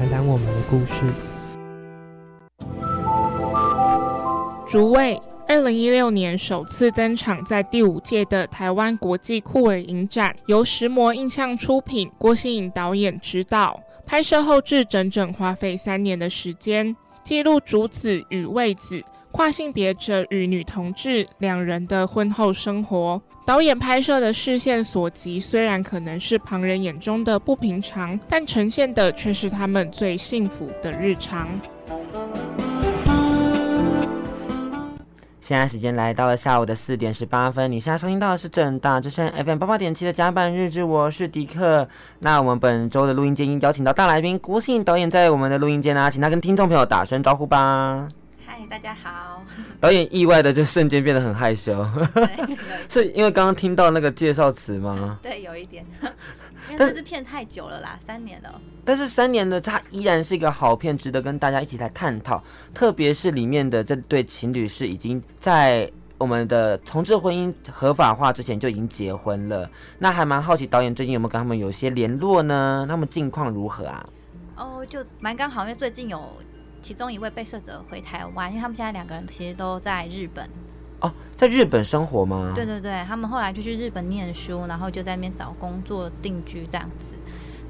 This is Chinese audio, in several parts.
谈谈我们的故事。竹味，二零一六年首次登场在第五届的台湾国际酷儿影展，由石魔印象出品，郭新颖导演执导。拍摄后制整整花费三年的时间，记录竹子与位子跨性别者与女同志两人的婚后生活。导演拍摄的视线所及，虽然可能是旁人眼中的不平常，但呈现的却是他们最幸福的日常。现在时间来到了下午的四点十八分，你现在收听到的是正大之声 FM 八八点七的甲板日志，我是迪克。那我们本周的录音间邀请到大来宾郭心颖导演在我们的录音间啊，请他跟听众朋友打声招呼吧。嗨，大家好。导演意外的就瞬间变得很害羞，是因为刚刚听到那个介绍词吗？对，有一点。因为这支片太久了啦，三年了。但是三年的它依然是一个好片，值得跟大家一起来探讨。特别是里面的这对情侣是已经在我们的同志婚姻合法化之前就已经结婚了。那还蛮好奇导演最近有没有跟他们有些联络呢？他们近况如何啊？哦，就蛮刚好，因为最近有其中一位被摄者回台湾，因为他们现在两个人其实都在日本。哦，在日本生活吗？对对对，他们后来就去日本念书，然后就在那边找工作定居这样子，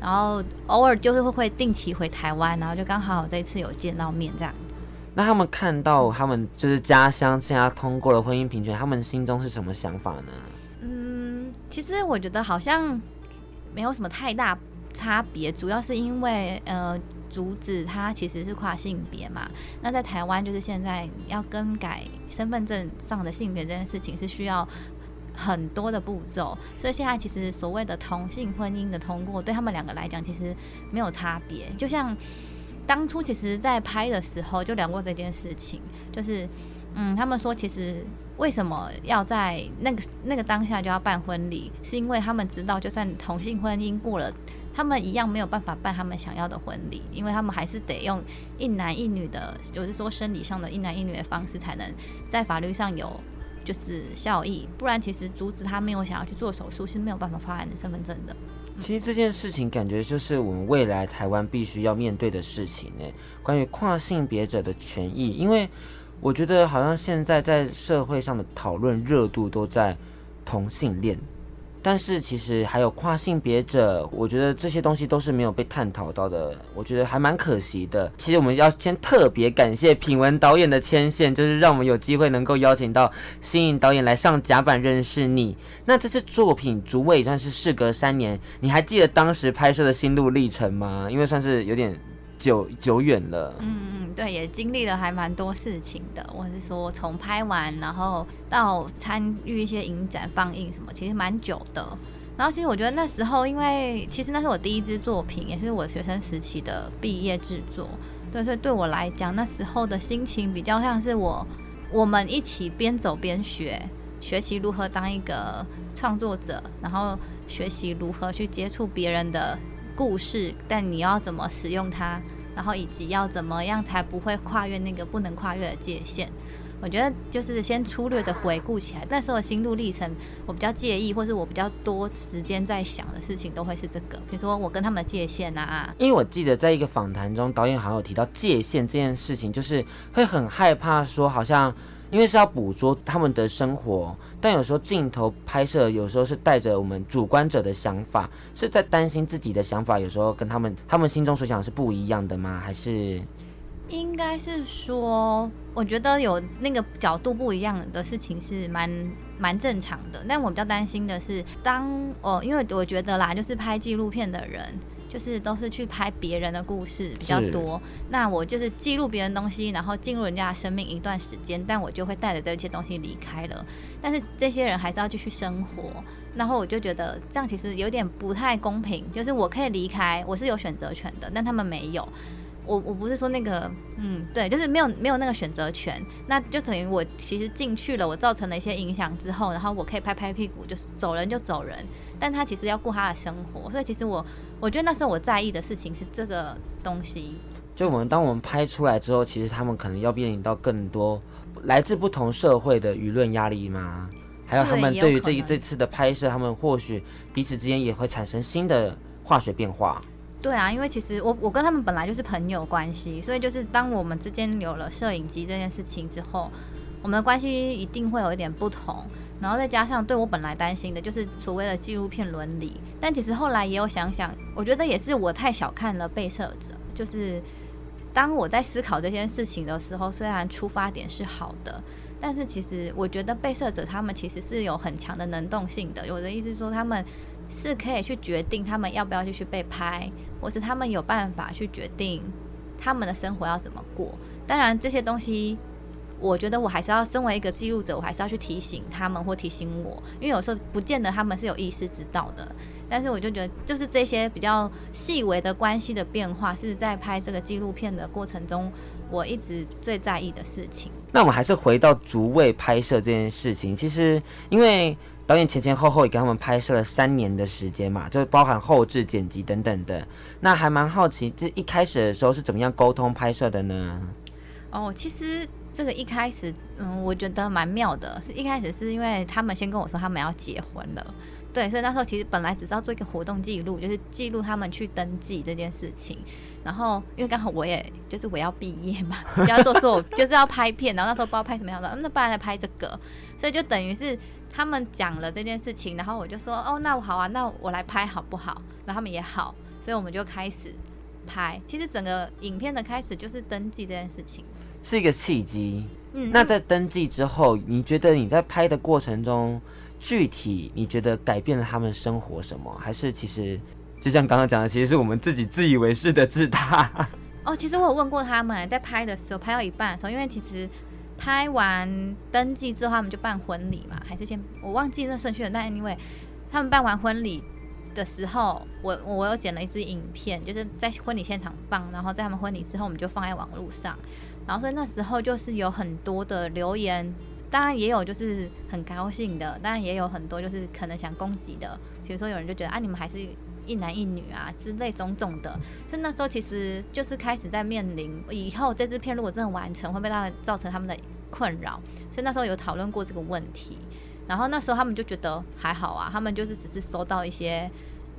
然后偶尔就是会会定期回台湾，然后就刚好这一次有见到面这样子。那他们看到他们就是家乡现在通过了婚姻平权，他们心中是什么想法呢？嗯，其实我觉得好像没有什么太大差别，主要是因为呃。竹子他其实是跨性别嘛，那在台湾就是现在要更改身份证上的性别这件事情是需要很多的步骤，所以现在其实所谓的同性婚姻的通过，对他们两个来讲其实没有差别。就像当初其实在拍的时候就聊过这件事情，就是嗯，他们说其实为什么要在那个那个当下就要办婚礼，是因为他们知道就算同性婚姻过了。他们一样没有办法办他们想要的婚礼，因为他们还是得用一男一女的，就是说生理上的一男一女的方式，才能在法律上有就是效益。不然，其实阻止他没有想要去做手术，是没有办法发案的身份证的。其实这件事情感觉就是我们未来台湾必须要面对的事情呢，关于跨性别者的权益。因为我觉得好像现在在社会上的讨论热度都在同性恋。但是其实还有跨性别者，我觉得这些东西都是没有被探讨到的，我觉得还蛮可惜的。其实我们要先特别感谢品文导演的牵线，就是让我们有机会能够邀请到新颖导演来上甲板认识你。那这次作品《竹味》算是事隔三年，你还记得当时拍摄的心路历程吗？因为算是有点久久远了。嗯。对，也经历了还蛮多事情的。我是说，从拍完，然后到参与一些影展放映什么，其实蛮久的。然后，其实我觉得那时候，因为其实那是我第一支作品，也是我学生时期的毕业制作。对，所以对我来讲，那时候的心情比较像是我我们一起边走边学，学习如何当一个创作者，然后学习如何去接触别人的故事，但你要怎么使用它。然后以及要怎么样才不会跨越那个不能跨越的界限？我觉得就是先粗略的回顾起来，那时候心路历程，我比较介意，或是我比较多时间在想的事情，都会是这个。比如说我跟他们的界限啊，因为我记得在一个访谈中，导演好像有提到界限这件事情，就是会很害怕说好像。因为是要捕捉他们的生活，但有时候镜头拍摄有时候是带着我们主观者的想法，是在担心自己的想法有时候跟他们他们心中所想是不一样的吗？还是应该是说，我觉得有那个角度不一样的事情是蛮蛮正常的。但我比较担心的是，当哦，因为我觉得啦，就是拍纪录片的人。就是都是去拍别人的故事比较多，那我就是记录别人东西，然后进入人家的生命一段时间，但我就会带着这些东西离开了。但是这些人还是要继续生活，然后我就觉得这样其实有点不太公平。就是我可以离开，我是有选择权的，但他们没有。我我不是说那个，嗯，对，就是没有没有那个选择权，那就等于我其实进去了，我造成了一些影响之后，然后我可以拍拍屁股，就是走人就走人，但他其实要过他的生活，所以其实我我觉得那时候我在意的事情是这个东西。就我们当我们拍出来之后，其实他们可能要面临到更多来自不同社会的舆论压力吗？还有他们对于这一这次的拍摄，他们或许彼此之间也会产生新的化学变化。对啊，因为其实我我跟他们本来就是朋友关系，所以就是当我们之间有了摄影机这件事情之后，我们的关系一定会有一点不同。然后再加上对我本来担心的就是所谓的纪录片伦理，但其实后来也有想想，我觉得也是我太小看了被摄者。就是当我在思考这件事情的时候，虽然出发点是好的，但是其实我觉得被摄者他们其实是有很强的能动性的。我的意思是说，他们。是可以去决定他们要不要继续被拍，或是他们有办法去决定他们的生活要怎么过。当然，这些东西，我觉得我还是要身为一个记录者，我还是要去提醒他们或提醒我，因为有时候不见得他们是有意识知道的。但是我就觉得，就是这些比较细微的关系的变化，是在拍这个纪录片的过程中，我一直最在意的事情。那我们还是回到逐位拍摄这件事情，其实因为。导演前前后后也给他们拍摄了三年的时间嘛，就包含后置、剪辑等等的。那还蛮好奇，这一开始的时候是怎么样沟通拍摄的呢？哦，其实这个一开始，嗯，我觉得蛮妙的。一开始是因为他们先跟我说他们要结婚了，对，所以那时候其实本来只是要做一个活动记录，就是记录他们去登记这件事情。然后因为刚好我也就是我要毕业嘛，就 要做做，就是要拍片。然后那时候不知道拍什么样的，那不然来拍这个，所以就等于是。他们讲了这件事情，然后我就说哦，那我好啊，那我来拍好不好？然后他们也好，所以我们就开始拍。其实整个影片的开始就是登记这件事情，是一个契机。嗯，那在登记之后，你觉得你在拍的过程中，具体你觉得改变了他们生活什么？还是其实就像刚刚讲的，其实是我们自己自以为是的自大？哦，其实我有问过他们，在拍的时候，拍到一半的时候，因为其实。拍完登记之后，他们就办婚礼嘛？还是先我忘记那顺序了。但因为他们办完婚礼的时候，我我有剪了一支影片，就是在婚礼现场放，然后在他们婚礼之后，我们就放在网络上。然后所以那时候就是有很多的留言，当然也有就是很高兴的，当然也有很多就是可能想攻击的。比如说有人就觉得啊，你们还是一男一女啊之类种种的。所以那时候其实就是开始在面临以后这支片如果真的完成，会不会造成他们的困扰？所以那时候有讨论过这个问题。然后那时候他们就觉得还好啊，他们就是只是收到一些，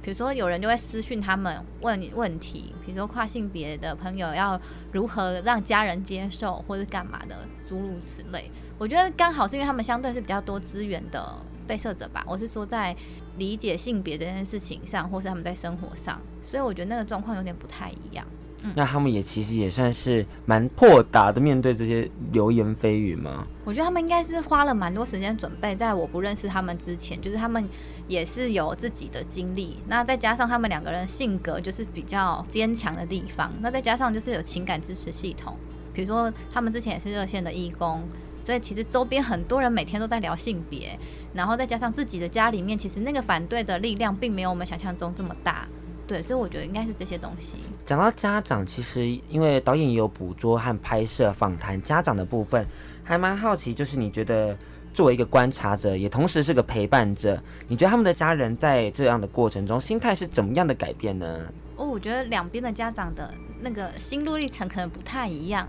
比如说有人就会私讯他们问你问题，比如说跨性别的朋友要如何让家人接受或是干嘛的诸如此类。我觉得刚好是因为他们相对是比较多资源的被摄者吧，我是说在理解性别这件事情上，或是他们在生活上，所以我觉得那个状况有点不太一样。嗯，那他们也其实也算是蛮豁达的面对这些流言蜚语吗？我觉得他们应该是花了蛮多时间准备，在我不认识他们之前，就是他们也是有自己的经历，那再加上他们两个人性格就是比较坚强的地方，那再加上就是有情感支持系统，比如说他们之前也是热线的义工。所以其实周边很多人每天都在聊性别，然后再加上自己的家里面，其实那个反对的力量并没有我们想象中这么大。对，所以我觉得应该是这些东西。讲到家长，其实因为导演也有捕捉和拍摄访谈家长的部分，还蛮好奇，就是你觉得作为一个观察者，也同时是个陪伴者，你觉得他们的家人在这样的过程中心态是怎么样的改变呢？哦，我觉得两边的家长的那个心路历程可能不太一样。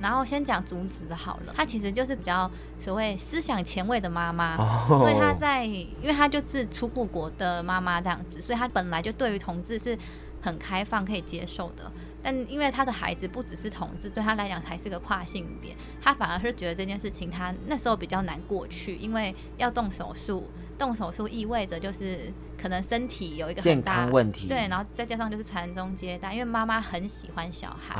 然后先讲竹子好了，她其实就是比较所谓思想前卫的妈妈，oh. 所以她在，因为她就是出过国的妈妈这样子，所以她本来就对于同志是很开放可以接受的。但因为他的孩子不只是同志，对他来讲还是个跨性别，他反而是觉得这件事情他那时候比较难过去，因为要动手术，动手术意味着就是。可能身体有一个很大健康问题，对，然后再加上就是传宗接代，因为妈妈很喜欢小孩，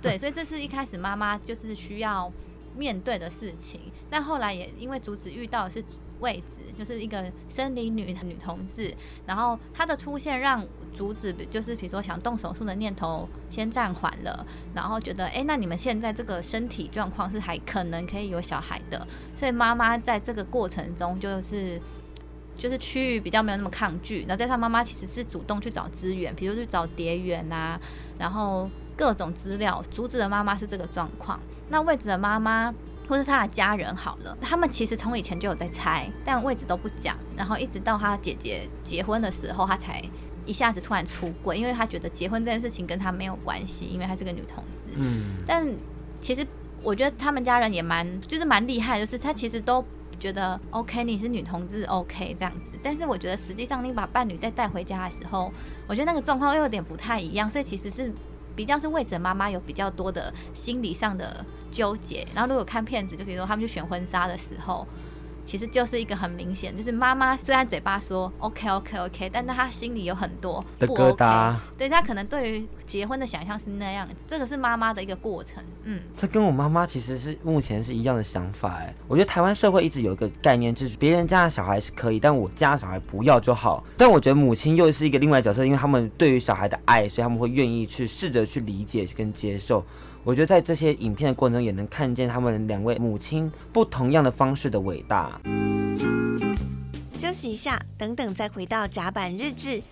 对，所以这是一开始妈妈就是需要面对的事情。但后来也因为阻止遇到的是位置，就是一个森林女女同志，然后她的出现让主旨就是比如说想动手术的念头先暂缓了，然后觉得哎，那你们现在这个身体状况是还可能可以有小孩的，所以妈妈在这个过程中就是。就是区域比较没有那么抗拒，然后加上妈妈其实是主动去找资源，比如去找蝶园啊，然后各种资料，竹子的妈妈是这个状况，那位置的妈妈或是他的家人好了，他们其实从以前就有在猜，但位置都不讲，然后一直到他姐姐结婚的时候，他才一下子突然出轨，因为他觉得结婚这件事情跟他没有关系，因为他是个女同志。嗯，但其实我觉得他们家人也蛮就是蛮厉害，就是他其实都。觉得 OK，你是女同志 OK 这样子，但是我觉得实际上你把伴侣再带回家的时候，我觉得那个状况又有点不太一样，所以其实是比较是位置妈妈有比较多的心理上的纠结。然后如果看片子，就比如说他们去选婚纱的时候。其实就是一个很明显，就是妈妈虽然嘴巴说 OK OK OK，但是她心里有很多不 OK，的疙瘩。对，她可能对于结婚的想象是那样，这个是妈妈的一个过程。嗯，这跟我妈妈其实是目前是一样的想法。哎，我觉得台湾社会一直有一个概念，就是别人家的小孩是可以，但我家的小孩不要就好。但我觉得母亲又是一个另外角色，因为他们对于小孩的爱，所以他们会愿意去试着去理解去跟接受。我觉得在这些影片的过程中，也能看见他们两位母亲不同样的方式的伟大。休息一下，等等再回到甲板日志。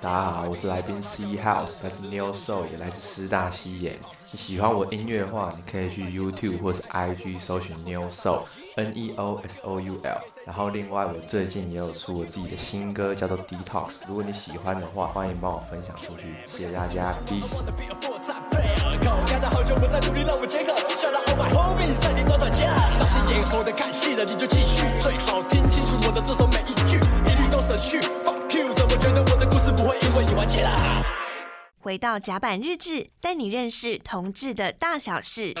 大家好，我是来宾 C House，来自 New Soul，也来自师大西演。你喜欢我音乐的话，你可以去 YouTube 或是 IG 搜寻 New Soul，N E O S O U L。然后另外，我最近也有出我自己的新歌，叫做 Detox。如果你喜欢的话，欢迎帮我分享出去，谢谢大家，Peace。回到甲板日志，带你认识同志的大小事。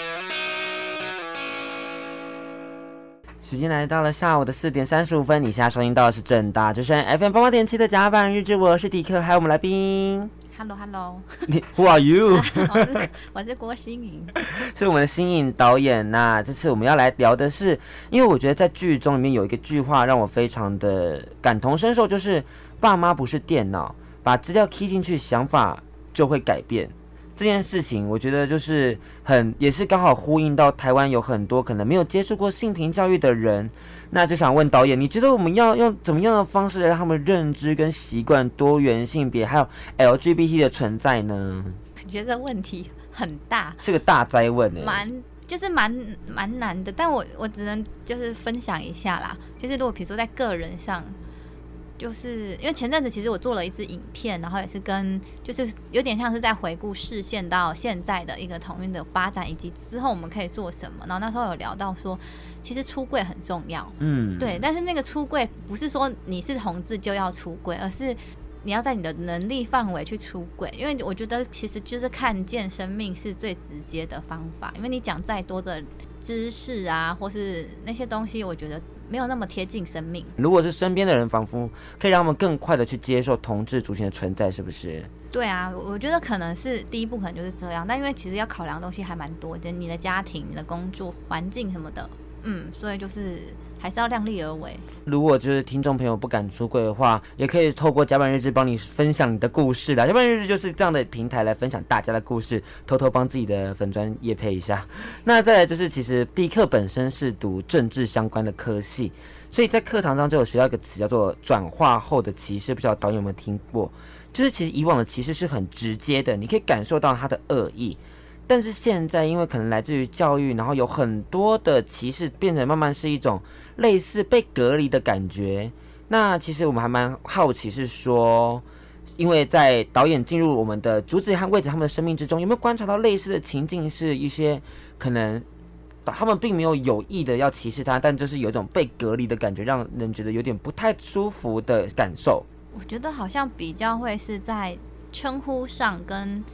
时间来到了下午的四点三十五分，你现在收听到的是正大之声 FM 八八点七的甲板日志，我是迪克，还有我们来宾。Hello，Hello，你 Who are you？我是我是郭新颖，是我们的新颖导演。那这次我们要来聊的是，因为我觉得在剧中里面有一个句话让我非常的感同身受，就是爸妈不是电脑，把资料 key 进去，想法就会改变。这件事情，我觉得就是很，也是刚好呼应到台湾有很多可能没有接受过性平教育的人，那就想问导演，你觉得我们要用怎么样的方式来让他们认知跟习惯多元性别还有 LGBT 的存在呢？我觉得问题很大，是个大灾问诶，蛮就是蛮蛮难的，但我我只能就是分享一下啦，就是如果比如说在个人上。就是因为前阵子其实我做了一支影片，然后也是跟就是有点像是在回顾视线到现在的一个同运的发展，以及之后我们可以做什么。然后那时候有聊到说，其实出柜很重要，嗯，对。但是那个出柜不是说你是同志就要出柜，而是你要在你的能力范围去出柜。因为我觉得其实就是看见生命是最直接的方法。因为你讲再多的知识啊，或是那些东西，我觉得。没有那么贴近生命。如果是身边的人，仿佛可以让我们更快的去接受同志族群的存在，是不是？对啊，我觉得可能是第一步，可能就是这样。但因为其实要考量的东西还蛮多的，你的家庭、你的工作环境什么的，嗯，所以就是。还是要量力而为。如果就是听众朋友不敢出柜的话，也可以透过甲板日志帮你分享你的故事的。甲板日志就是这样的平台来分享大家的故事，偷偷帮自己的粉专业配一下。那再来就是，其实迪克本身是读政治相关的科系，所以在课堂上就有学到一个词叫做转化后的歧视，不知道导演有没有听过？就是其实以往的歧视是很直接的，你可以感受到他的恶意。但是现在，因为可能来自于教育，然后有很多的歧视变成慢慢是一种类似被隔离的感觉。那其实我们还蛮好奇，是说，因为在导演进入我们的竹子和魏子他们的生命之中，有没有观察到类似的情境，是一些可能他们并没有有意的要歧视他，但就是有一种被隔离的感觉，让人觉得有点不太舒服的感受。我觉得好像比较会是在称呼上跟。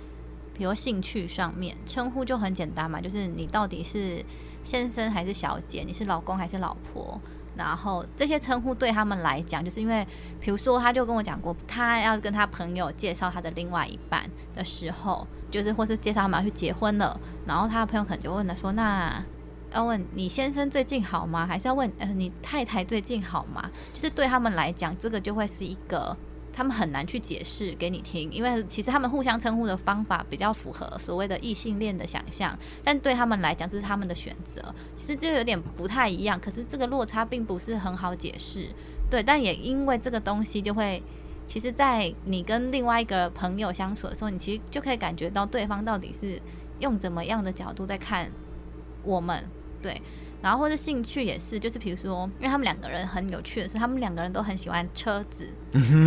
比如兴趣上面称呼就很简单嘛，就是你到底是先生还是小姐，你是老公还是老婆，然后这些称呼对他们来讲，就是因为，比如说他就跟我讲过，他要跟他朋友介绍他的另外一半的时候，就是或是介绍他们要去结婚了，然后他朋友可能就问了说，那要问你先生最近好吗？还是要问呃你太太最近好吗？就是对他们来讲，这个就会是一个。他们很难去解释给你听，因为其实他们互相称呼的方法比较符合所谓的异性恋的想象，但对他们来讲这是他们的选择，其实就有点不太一样。可是这个落差并不是很好解释，对，但也因为这个东西就会。其实，在你跟另外一个朋友相处的时候，你其实就可以感觉到对方到底是用怎么样的角度在看我们，对。然后或者兴趣也是，就是比如说，因为他们两个人很有趣的是，他们两个人都很喜欢车子、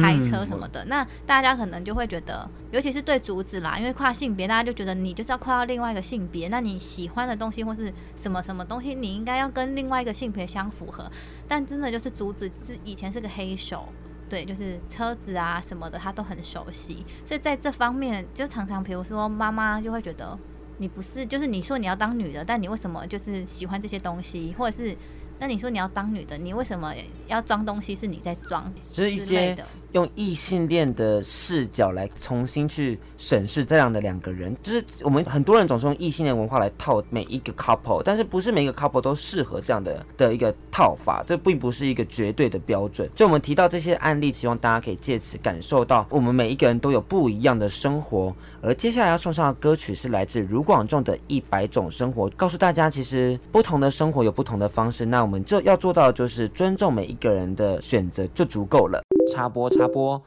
开车什么的。那大家可能就会觉得，尤其是对竹子啦，因为跨性别，大家就觉得你就是要跨到另外一个性别，那你喜欢的东西或是什么什么东西，你应该要跟另外一个性别相符合。但真的就是竹子是以前是个黑手。对，就是车子啊什么的，他都很熟悉，所以在这方面就常常，比如说妈妈就会觉得你不是，就是你说你要当女的，但你为什么就是喜欢这些东西，或者是那你说你要当女的，你为什么要装东西？是你在装，就是一些用异性恋的视角来重新去审视这样的两个人，就是我们很多人总是用异性恋文化来套每一个 couple，但是不是每个 couple 都适合这样的的一个套法，这并不是一个绝对的标准。就我们提到这些案例，希望大家可以借此感受到，我们每一个人都有不一样的生活。而接下来要送上的歌曲是来自卢广仲的《一百种生活》，告诉大家其实不同的生活有不同的方式，那我们就要做到的就是尊重每一个人的选择就足够了。插播插播，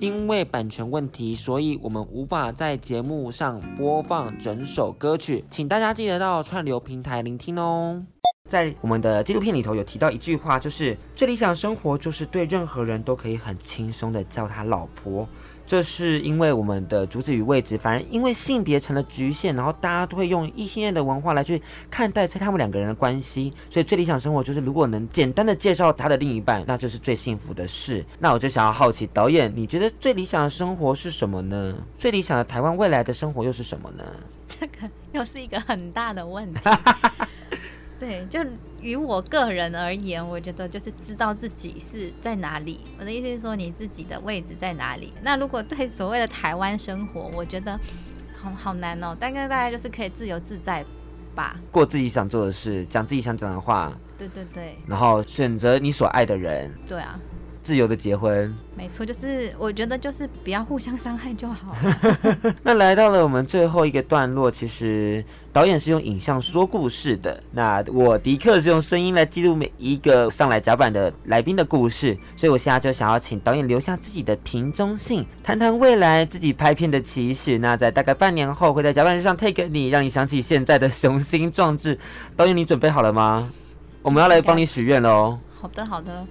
因为版权问题，所以我们无法在节目上播放整首歌曲，请大家记得到串流平台聆听哦。在我们的纪录片里头有提到一句话，就是最理想生活就是对任何人都可以很轻松的叫他老婆。这是因为我们的主旨与位置，反而因为性别成了局限，然后大家都会用异性恋的文化来去看待他们两个人的关系，所以最理想生活就是如果能简单的介绍他的另一半，那就是最幸福的事。那我就想要好奇导演，你觉得最理想的生活是什么呢？最理想的台湾未来的生活又是什么呢？这个又是一个很大的问题。对，就于我个人而言，我觉得就是知道自己是在哪里。我的意思是说，你自己的位置在哪里？那如果对所谓的台湾生活，我觉得好好难哦。大概大家就是可以自由自在吧，过自己想做的事，讲自己想讲的话。对对对。然后选择你所爱的人。对啊。自由的结婚，没错，就是我觉得就是不要互相伤害就好。那来到了我们最后一个段落，其实导演是用影像说故事的，那我迪克是用声音来记录每一个上来甲板的来宾的故事，所以我现在就想要请导演留下自己的瓶中信，谈谈未来自己拍片的期许。那在大概半年后会在甲板日上 take 你，让你想起现在的雄心壮志。导演，你准备好了吗？我们要来帮你许愿喽。好的，好的。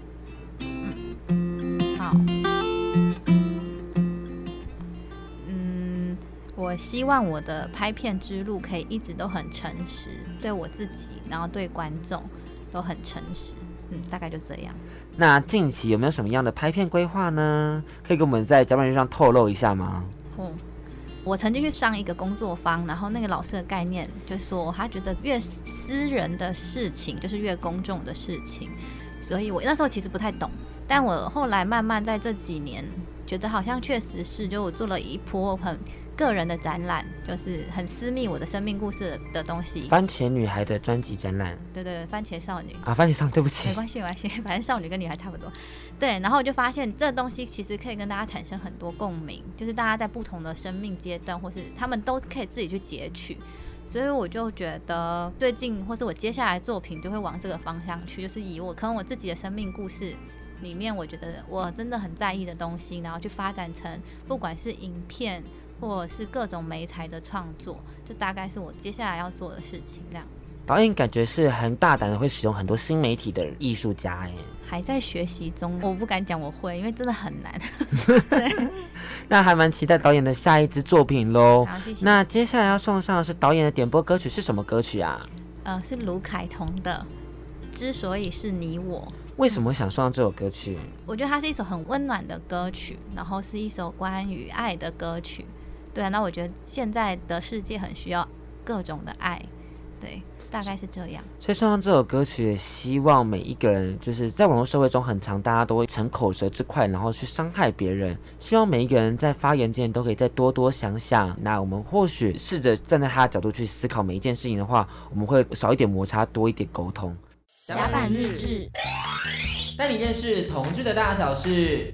我希望我的拍片之路可以一直都很诚实，对我自己，然后对观众都很诚实。嗯，大概就这样。那近期有没有什么样的拍片规划呢？可以跟我们在甲板日上透露一下吗？嗯，我曾经去上一个工作坊，然后那个老师的概念就是说，他觉得越私人的事情就是越公众的事情。所以我那时候其实不太懂，但我后来慢慢在这几年觉得好像确实是，就我做了一波很。个人的展览就是很私密，我的生命故事的东西。番茄女孩的专辑展览，对对，番茄少女啊，番茄少女，对不起，没关系没关系，反正少女跟女孩差不多。对，然后我就发现这东西其实可以跟大家产生很多共鸣，就是大家在不同的生命阶段，或是他们都可以自己去截取。所以我就觉得最近，或是我接下来作品就会往这个方向去，就是以我可能我自己的生命故事里面，我觉得我真的很在意的东西，然后去发展成不管是影片。或者是各种媒材的创作，就大概是我接下来要做的事情。这样子，导演感觉是很大胆的，会使用很多新媒体的艺术家哎，还在学习中，我不敢讲我会，因为真的很难。对，那还蛮期待导演的下一支作品喽。好，谢谢。那接下来要送上的是导演的点播歌曲，是什么歌曲啊？呃，是卢凯彤的《之所以是你我》。为什么想送上这首歌曲？我觉得它是一首很温暖的歌曲，然后是一首关于爱的歌曲。对啊，那我觉得现在的世界很需要各种的爱，对，大概是这样。所以送上这首歌曲，也希望每一个人，就是在网络社会中很常，大家都会逞口舌之快，然后去伤害别人。希望每一个人在发言之前都可以再多多想想。那我们或许试着站在他的角度去思考每一件事情的话，我们会少一点摩擦，多一点沟通。甲板日志，带你认识同志的大小事。